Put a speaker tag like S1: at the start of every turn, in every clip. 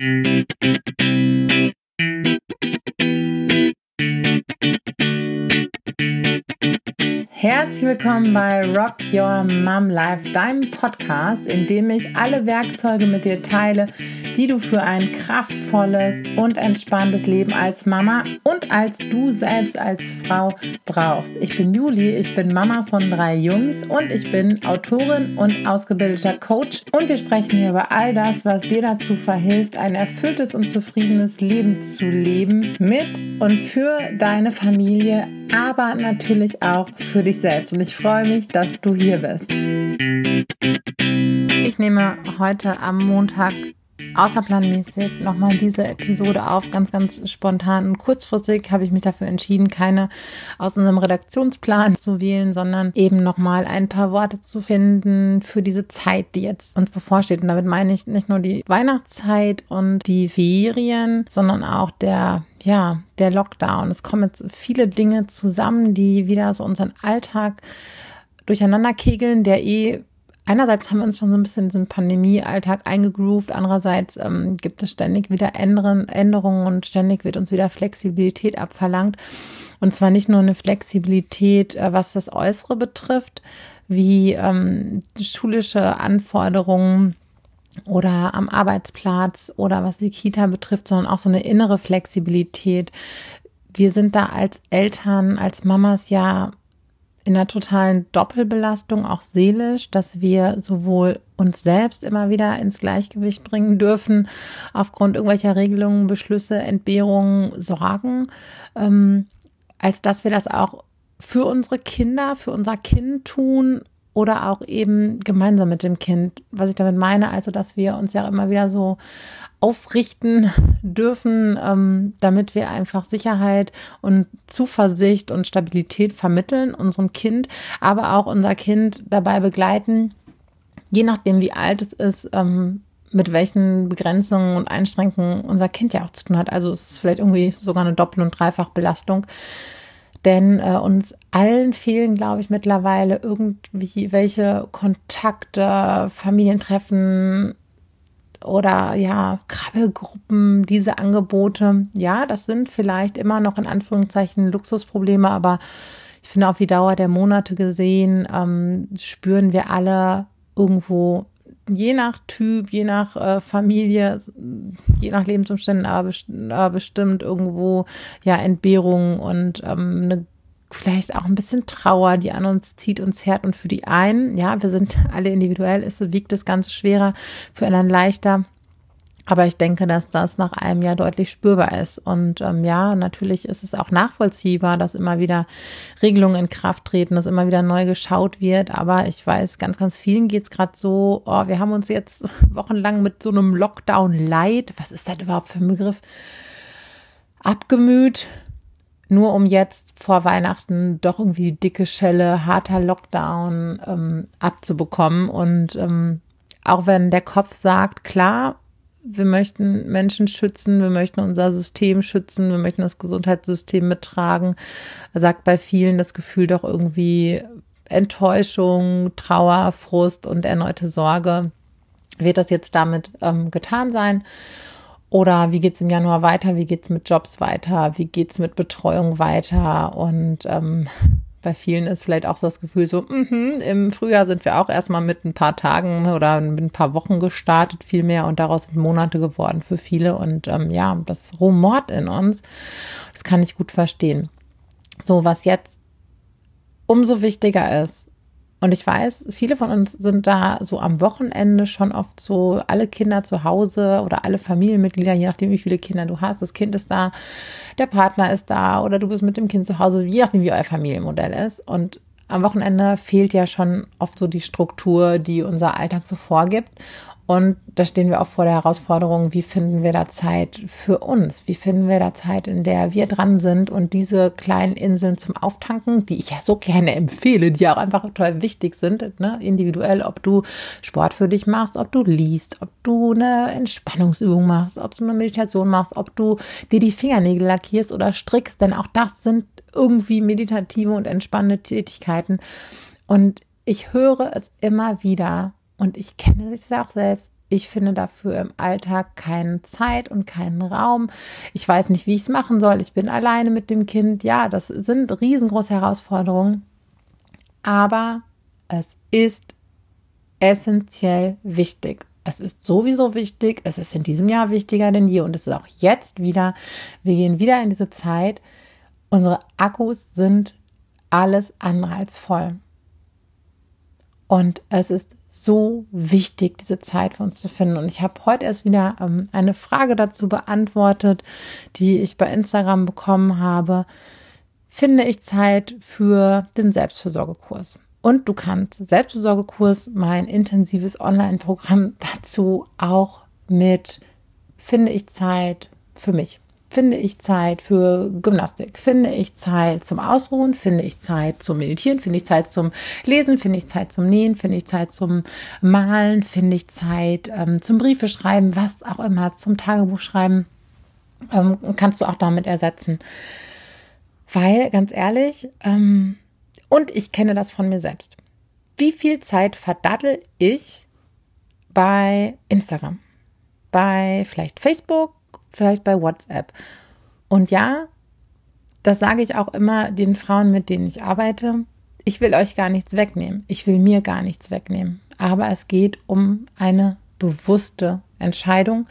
S1: Herzlich willkommen bei Rock Your Mom Life, deinem Podcast, in dem ich alle Werkzeuge mit dir teile, die du für ein kraftvolles und entspanntes Leben als Mama und als du selbst als Frau brauchst. Ich bin Juli, ich bin Mama von drei Jungs und ich bin Autorin und ausgebildeter Coach und wir sprechen hier über all das, was dir dazu verhilft, ein erfülltes und zufriedenes Leben zu leben mit und für deine Familie aber natürlich auch für dich selbst. Und ich freue mich, dass du hier bist. Ich nehme heute am Montag außerplanmäßig nochmal diese Episode auf, ganz, ganz spontan und kurzfristig habe ich mich dafür entschieden, keine aus unserem Redaktionsplan zu wählen, sondern eben nochmal ein paar Worte zu finden für diese Zeit, die jetzt uns bevorsteht. Und damit meine ich nicht nur die Weihnachtszeit und die Ferien, sondern auch der ja, der Lockdown. Es kommen jetzt viele Dinge zusammen, die wieder so unseren Alltag durcheinander kegeln, der eh einerseits haben wir uns schon so ein bisschen in diesen Pandemie-Alltag eingegroovt, andererseits ähm, gibt es ständig wieder Änderungen und ständig wird uns wieder Flexibilität abverlangt. Und zwar nicht nur eine Flexibilität, äh, was das Äußere betrifft, wie ähm, schulische Anforderungen oder am Arbeitsplatz oder was die Kita betrifft, sondern auch so eine innere Flexibilität. Wir sind da als Eltern, als Mamas ja in einer totalen Doppelbelastung, auch seelisch, dass wir sowohl uns selbst immer wieder ins Gleichgewicht bringen dürfen, aufgrund irgendwelcher Regelungen, Beschlüsse, Entbehrungen, Sorgen, ähm, als dass wir das auch für unsere Kinder, für unser Kind tun oder auch eben gemeinsam mit dem Kind. Was ich damit meine, also dass wir uns ja immer wieder so aufrichten dürfen, ähm, damit wir einfach Sicherheit und Zuversicht und Stabilität vermitteln unserem Kind, aber auch unser Kind dabei begleiten, je nachdem wie alt es ist, ähm, mit welchen Begrenzungen und Einschränkungen unser Kind ja auch zu tun hat. Also es ist vielleicht irgendwie sogar eine Doppel- und Dreifachbelastung. Denn äh, uns allen fehlen, glaube ich, mittlerweile irgendwie welche Kontakte, Familientreffen, oder ja, Krabbelgruppen, diese Angebote. Ja, das sind vielleicht immer noch in Anführungszeichen Luxusprobleme, aber ich finde auf die Dauer der Monate gesehen, ähm, spüren wir alle irgendwo, je nach Typ, je nach äh, Familie, je nach Lebensumständen, aber, aber bestimmt irgendwo ja Entbehrung und ähm, eine vielleicht auch ein bisschen Trauer, die an uns zieht und zerrt. Und für die einen, ja, wir sind alle individuell, ist, wiegt das Ganze schwerer, für anderen leichter. Aber ich denke, dass das nach einem Jahr deutlich spürbar ist. Und ähm, ja, natürlich ist es auch nachvollziehbar, dass immer wieder Regelungen in Kraft treten, dass immer wieder neu geschaut wird. Aber ich weiß, ganz, ganz vielen geht es gerade so, oh, wir haben uns jetzt wochenlang mit so einem Lockdown-Light, was ist das überhaupt für ein Begriff, abgemüht nur um jetzt vor Weihnachten doch irgendwie dicke Schelle, harter Lockdown ähm, abzubekommen. Und ähm, auch wenn der Kopf sagt, klar, wir möchten Menschen schützen, wir möchten unser System schützen, wir möchten das Gesundheitssystem mittragen, sagt bei vielen das Gefühl doch irgendwie Enttäuschung, Trauer, Frust und erneute Sorge. Wird das jetzt damit ähm, getan sein? Oder wie geht's im Januar weiter? Wie geht's mit Jobs weiter? Wie geht's mit Betreuung weiter? Und ähm, bei vielen ist vielleicht auch so das Gefühl so, mh, im Frühjahr sind wir auch erstmal mit ein paar Tagen oder mit ein paar Wochen gestartet, viel mehr und daraus sind Monate geworden für viele. Und ähm, ja, das rumort in uns. Das kann ich gut verstehen. So, was jetzt umso wichtiger ist, und ich weiß, viele von uns sind da so am Wochenende schon oft so, alle Kinder zu Hause oder alle Familienmitglieder, je nachdem, wie viele Kinder du hast. Das Kind ist da, der Partner ist da oder du bist mit dem Kind zu Hause, je nachdem, wie euer Familienmodell ist. Und am Wochenende fehlt ja schon oft so die Struktur, die unser Alltag so vorgibt. Und da stehen wir auch vor der Herausforderung, wie finden wir da Zeit für uns? Wie finden wir da Zeit, in der wir dran sind und diese kleinen Inseln zum Auftanken, die ich ja so gerne empfehle, die auch einfach total wichtig sind, ne? individuell, ob du Sport für dich machst, ob du liest, ob du eine Entspannungsübung machst, ob du eine Meditation machst, ob du dir die Fingernägel lackierst oder strickst, denn auch das sind irgendwie meditative und entspannende Tätigkeiten. Und ich höre es immer wieder, und ich kenne es ja auch selbst, ich finde dafür im Alltag keine Zeit und keinen Raum. Ich weiß nicht, wie ich es machen soll. Ich bin alleine mit dem Kind. Ja, das sind riesengroße Herausforderungen. Aber es ist essentiell wichtig. Es ist sowieso wichtig. Es ist in diesem Jahr wichtiger denn je. Und es ist auch jetzt wieder. Wir gehen wieder in diese Zeit. Unsere Akkus sind alles andere als voll. Und es ist so wichtig, diese Zeit für uns zu finden. Und ich habe heute erst wieder ähm, eine Frage dazu beantwortet, die ich bei Instagram bekommen habe. Finde ich Zeit für den Selbstfürsorgekurs? Und du kannst Selbstfürsorgekurs, mein intensives Online-Programm dazu auch mit Finde ich Zeit für mich finde ich Zeit für Gymnastik, finde ich Zeit zum Ausruhen, finde ich Zeit zum Meditieren, finde ich Zeit zum Lesen, finde ich Zeit zum Nähen, finde ich Zeit zum Malen, finde ich Zeit ähm, zum Briefe schreiben, was auch immer, zum Tagebuch schreiben, ähm, kannst du auch damit ersetzen. Weil, ganz ehrlich, ähm, und ich kenne das von mir selbst. Wie viel Zeit verdattel ich bei Instagram? Bei vielleicht Facebook, vielleicht bei WhatsApp. Und ja, das sage ich auch immer den Frauen, mit denen ich arbeite. Ich will euch gar nichts wegnehmen. Ich will mir gar nichts wegnehmen. Aber es geht um eine bewusste Entscheidung.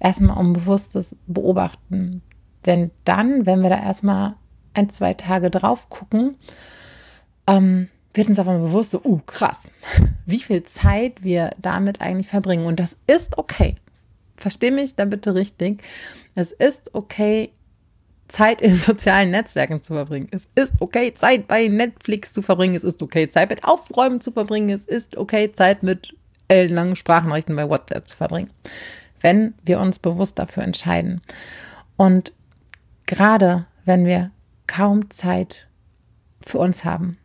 S1: Erstmal um bewusstes Beobachten. Denn dann, wenn wir da erstmal ein, zwei Tage drauf gucken, ähm, wird uns auf einmal bewusst so, uh, krass, wie viel Zeit wir damit eigentlich verbringen. Und das ist okay verstehe mich da bitte richtig. Es ist okay, Zeit in sozialen Netzwerken zu verbringen. Es ist okay, Zeit bei Netflix zu verbringen. Es ist okay, Zeit mit Aufräumen zu verbringen. Es ist okay, Zeit mit ellenlangen Sprachnachrichten bei WhatsApp zu verbringen. Wenn wir uns bewusst dafür entscheiden. Und gerade wenn wir kaum Zeit für uns haben,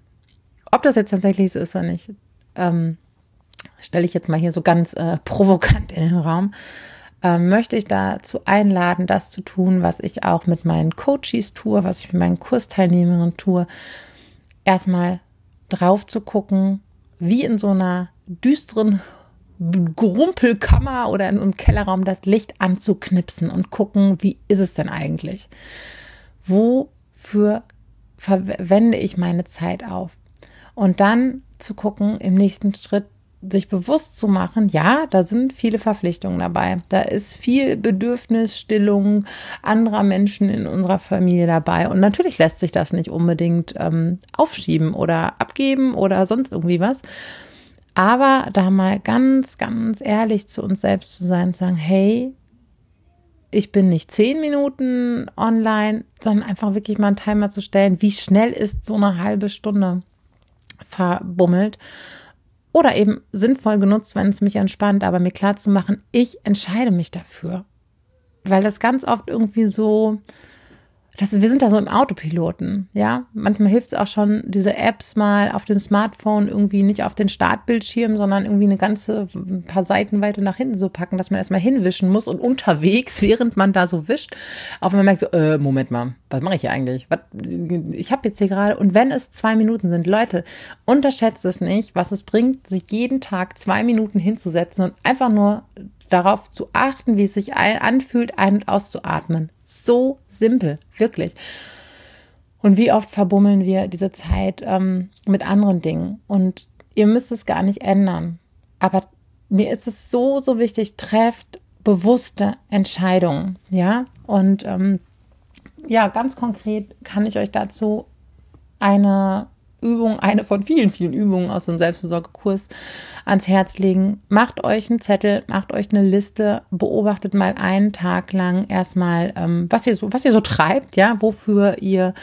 S1: ob das jetzt tatsächlich so ist oder nicht, ähm, stelle ich jetzt mal hier so ganz äh, provokant in den Raum ähm, möchte ich dazu einladen, das zu tun, was ich auch mit meinen Coaches tue, was ich mit meinen Kursteilnehmerinnen tue. Erstmal drauf zu gucken, wie in so einer düsteren Grumpelkammer oder in einem Kellerraum das Licht anzuknipsen und gucken, wie ist es denn eigentlich? Wofür verwende ich meine Zeit auf? Und dann zu gucken im nächsten Schritt, sich bewusst zu machen, ja, da sind viele Verpflichtungen dabei. Da ist viel Bedürfnisstillung anderer Menschen in unserer Familie dabei. Und natürlich lässt sich das nicht unbedingt ähm, aufschieben oder abgeben oder sonst irgendwie was. Aber da mal ganz, ganz ehrlich zu uns selbst zu sein und sagen, hey, ich bin nicht zehn Minuten online, sondern einfach wirklich mal einen Timer zu stellen, wie schnell ist so eine halbe Stunde verbummelt oder eben sinnvoll genutzt, wenn es mich entspannt, aber mir klar zu machen, ich entscheide mich dafür. Weil das ganz oft irgendwie so, das, wir sind da so im Autopiloten, ja. Manchmal hilft es auch schon, diese Apps mal auf dem Smartphone irgendwie nicht auf den Startbildschirm, sondern irgendwie eine ganze ein paar Seiten weiter nach hinten so packen, dass man erstmal hinwischen muss und unterwegs, während man da so wischt, auf einmal merkt so, äh, Moment mal, was mache ich hier eigentlich? Was, ich habe jetzt hier gerade, und wenn es zwei Minuten sind, Leute, unterschätzt es nicht, was es bringt, sich jeden Tag zwei Minuten hinzusetzen und einfach nur darauf zu achten, wie es sich anfühlt, ein- und auszuatmen. So simpel, wirklich. Und wie oft verbummeln wir diese Zeit ähm, mit anderen Dingen? Und ihr müsst es gar nicht ändern. Aber mir ist es so, so wichtig, trefft bewusste Entscheidungen. Ja, und ähm, ja, ganz konkret kann ich euch dazu eine Übung, eine von vielen, vielen Übungen aus dem Selbstversorgekurs ans Herz legen. Macht euch einen Zettel, macht euch eine Liste, beobachtet mal einen Tag lang erstmal, ähm, was ihr so, was ihr so treibt, ja, wofür ihr,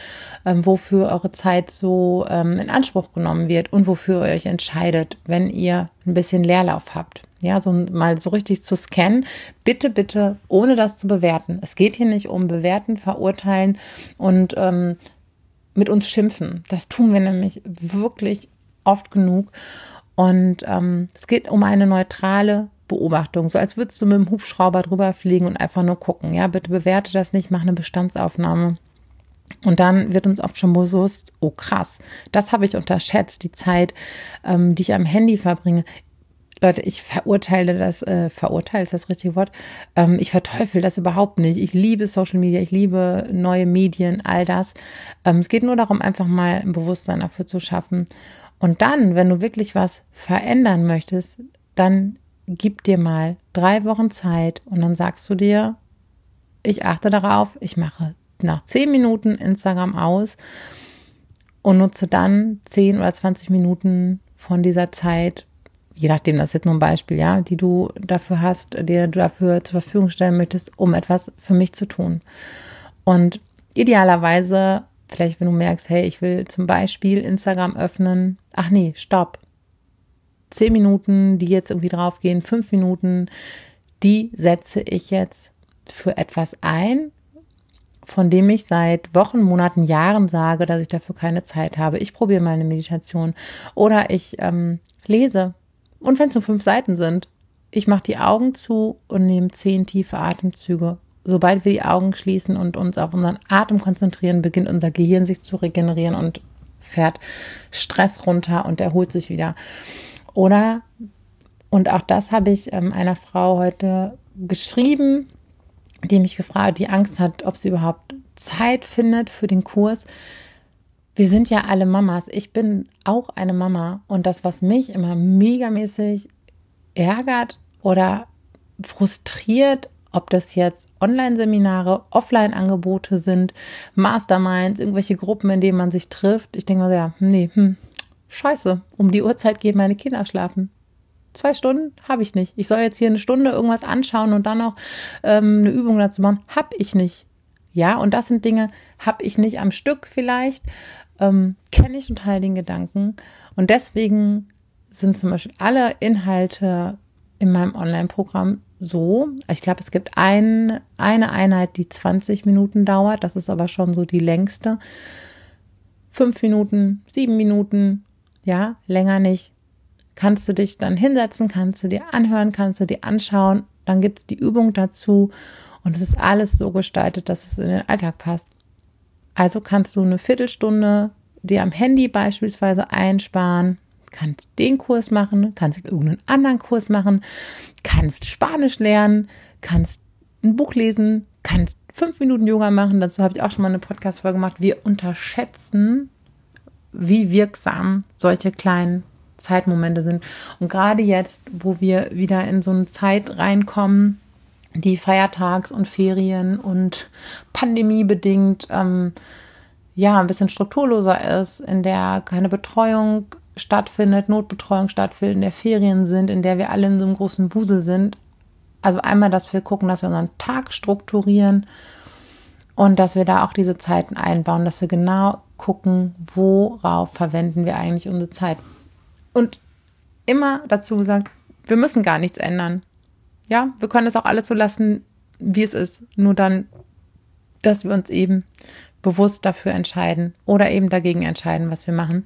S1: ähm, wofür eure Zeit so ähm, in Anspruch genommen wird und wofür ihr euch entscheidet, wenn ihr ein bisschen Leerlauf habt. Ja, so mal so richtig zu scannen. Bitte, bitte, ohne das zu bewerten. Es geht hier nicht um bewerten, verurteilen und ähm, mit uns schimpfen. Das tun wir nämlich wirklich oft genug. Und ähm, es geht um eine neutrale Beobachtung, so als würdest du mit dem Hubschrauber drüber fliegen und einfach nur gucken. Ja, bitte bewerte das nicht, mach eine Bestandsaufnahme. Und dann wird uns oft schon bewusst, oh krass, das habe ich unterschätzt, die Zeit, ähm, die ich am Handy verbringe. Leute, ich verurteile das, äh, verurteile ist das richtige Wort. Ähm, ich verteufel das überhaupt nicht. Ich liebe Social Media, ich liebe neue Medien, all das. Ähm, es geht nur darum, einfach mal ein Bewusstsein dafür zu schaffen. Und dann, wenn du wirklich was verändern möchtest, dann gib dir mal drei Wochen Zeit und dann sagst du dir, ich achte darauf, ich mache nach zehn Minuten Instagram aus und nutze dann zehn oder 20 Minuten von dieser Zeit, je nachdem, das ist jetzt nur ein Beispiel, ja, die du dafür hast, dir dafür zur Verfügung stellen möchtest, um etwas für mich zu tun. Und idealerweise, vielleicht wenn du merkst, hey, ich will zum Beispiel Instagram öffnen, ach nee, stopp. Zehn Minuten, die jetzt irgendwie draufgehen, fünf Minuten, die setze ich jetzt für etwas ein, von dem ich seit Wochen, Monaten, Jahren sage, dass ich dafür keine Zeit habe. Ich probiere mal eine Meditation oder ich ähm, lese. Und wenn es nur fünf Seiten sind, ich mache die Augen zu und nehme zehn tiefe Atemzüge. Sobald wir die Augen schließen und uns auf unseren Atem konzentrieren, beginnt unser Gehirn sich zu regenerieren und fährt Stress runter und erholt sich wieder. Oder, und auch das habe ich ähm, einer Frau heute geschrieben, die mich gefragt, die Angst hat, ob sie überhaupt Zeit findet für den Kurs. Wir sind ja alle Mamas. Ich bin auch eine Mama und das, was mich immer megamäßig ärgert oder frustriert, ob das jetzt Online-Seminare, Offline-Angebote sind, Masterminds, irgendwelche Gruppen, in denen man sich trifft. Ich denke mal, ja, nee, hm, scheiße, um die Uhrzeit gehen meine Kinder schlafen. Zwei Stunden habe ich nicht. Ich soll jetzt hier eine Stunde irgendwas anschauen und dann noch ähm, eine Übung dazu machen. Habe ich nicht. Ja, und das sind Dinge, habe ich nicht am Stück vielleicht. Ähm, Kenne ich total den Gedanken. Und deswegen sind zum Beispiel alle Inhalte in meinem Online-Programm so. Ich glaube, es gibt ein, eine Einheit, die 20 Minuten dauert. Das ist aber schon so die längste. Fünf Minuten, sieben Minuten, ja, länger nicht kannst du dich dann hinsetzen, kannst du dir anhören, kannst du dir anschauen. Dann gibt es die Übung dazu und es ist alles so gestaltet, dass es in den Alltag passt. Also kannst du eine Viertelstunde dir am Handy beispielsweise einsparen, kannst den Kurs machen, kannst irgendeinen anderen Kurs machen, kannst Spanisch lernen, kannst ein Buch lesen, kannst fünf Minuten Yoga machen. Dazu habe ich auch schon mal eine Podcast-Folge gemacht. Wir unterschätzen, wie wirksam solche kleinen Zeitmomente sind. Und gerade jetzt, wo wir wieder in so eine Zeit reinkommen, die Feiertags- und Ferien- und pandemiebedingt ähm, ja ein bisschen strukturloser ist, in der keine Betreuung stattfindet, Notbetreuung stattfindet, in der Ferien sind, in der wir alle in so einem großen Wusel sind. Also einmal, dass wir gucken, dass wir unseren Tag strukturieren und dass wir da auch diese Zeiten einbauen, dass wir genau gucken, worauf verwenden wir eigentlich unsere Zeit. Und immer dazu gesagt, wir müssen gar nichts ändern. Ja, wir können es auch alles so lassen, wie es ist. Nur dann, dass wir uns eben bewusst dafür entscheiden oder eben dagegen entscheiden, was wir machen.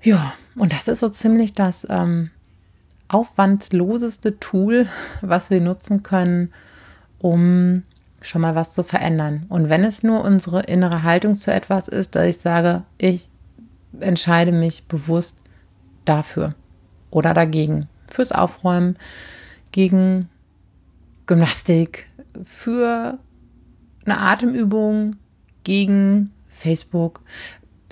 S1: Ja, und das ist so ziemlich das ähm, aufwandloseste Tool, was wir nutzen können, um schon mal was zu verändern. Und wenn es nur unsere innere Haltung zu etwas ist, dass ich sage, ich entscheide mich bewusst dafür oder dagegen. Fürs Aufräumen, gegen Gymnastik, für eine Atemübung, gegen Facebook.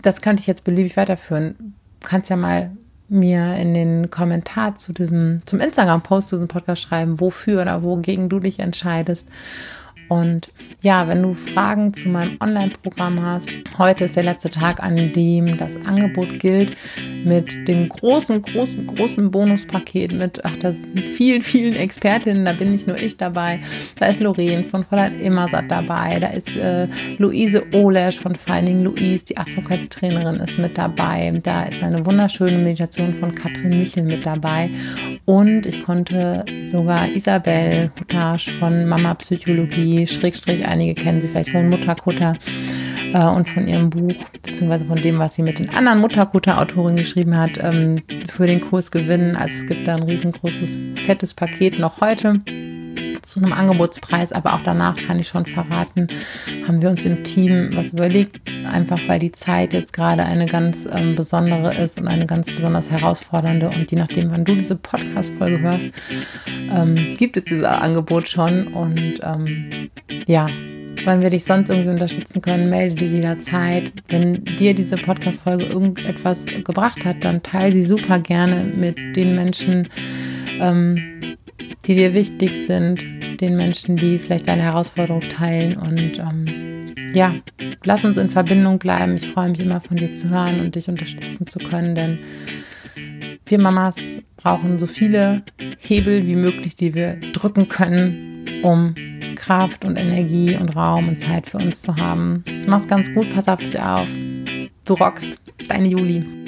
S1: Das könnte ich jetzt beliebig weiterführen. Du kannst ja mal mir in den Kommentar zu diesem, zum Instagram-Post zu diesem Podcast schreiben, wofür oder wogegen du dich entscheidest. Und ja, wenn du Fragen zu meinem Online-Programm hast, heute ist der letzte Tag, an dem das Angebot gilt mit dem großen, großen, großen Bonuspaket mit, ach, das mit vielen, vielen Expertinnen. Da bin nicht nur ich dabei. Da ist Lorraine von Fräulein Immersat dabei. Da ist äh, Luise Olesch von Finding Louise, die Achtsamkeitstrainerin, ist mit dabei. Da ist eine wunderschöne Meditation von Katrin Michel mit dabei. Und ich konnte sogar Isabel Hutasch von Mama Psychologie Schrägstrich, einige kennen sie vielleicht von Mutterkutter äh, und von ihrem Buch, beziehungsweise von dem, was sie mit den anderen Mutterkutter-Autorinnen geschrieben hat, ähm, für den Kurs gewinnen. Also es gibt da ein riesengroßes, fettes Paket noch heute zu einem Angebotspreis, aber auch danach kann ich schon verraten, haben wir uns im Team was überlegt, einfach weil die Zeit jetzt gerade eine ganz ähm, besondere ist und eine ganz besonders herausfordernde und je nachdem, wann du diese Podcast-Folge hörst, ähm, gibt es dieses Angebot schon und ähm, ja, wann wir dich sonst irgendwie unterstützen können, melde dich jederzeit. Wenn dir diese Podcast-Folge irgendetwas gebracht hat, dann teile sie super gerne mit den Menschen, ähm, die dir wichtig sind, den Menschen, die vielleicht deine Herausforderung teilen. Und ähm, ja, lass uns in Verbindung bleiben. Ich freue mich immer von dir zu hören und dich unterstützen zu können, denn wir Mamas brauchen so viele Hebel wie möglich, die wir drücken können, um Kraft und Energie und Raum und Zeit für uns zu haben. Mach's ganz gut, pass auf dich auf. Du rockst, deine Juli.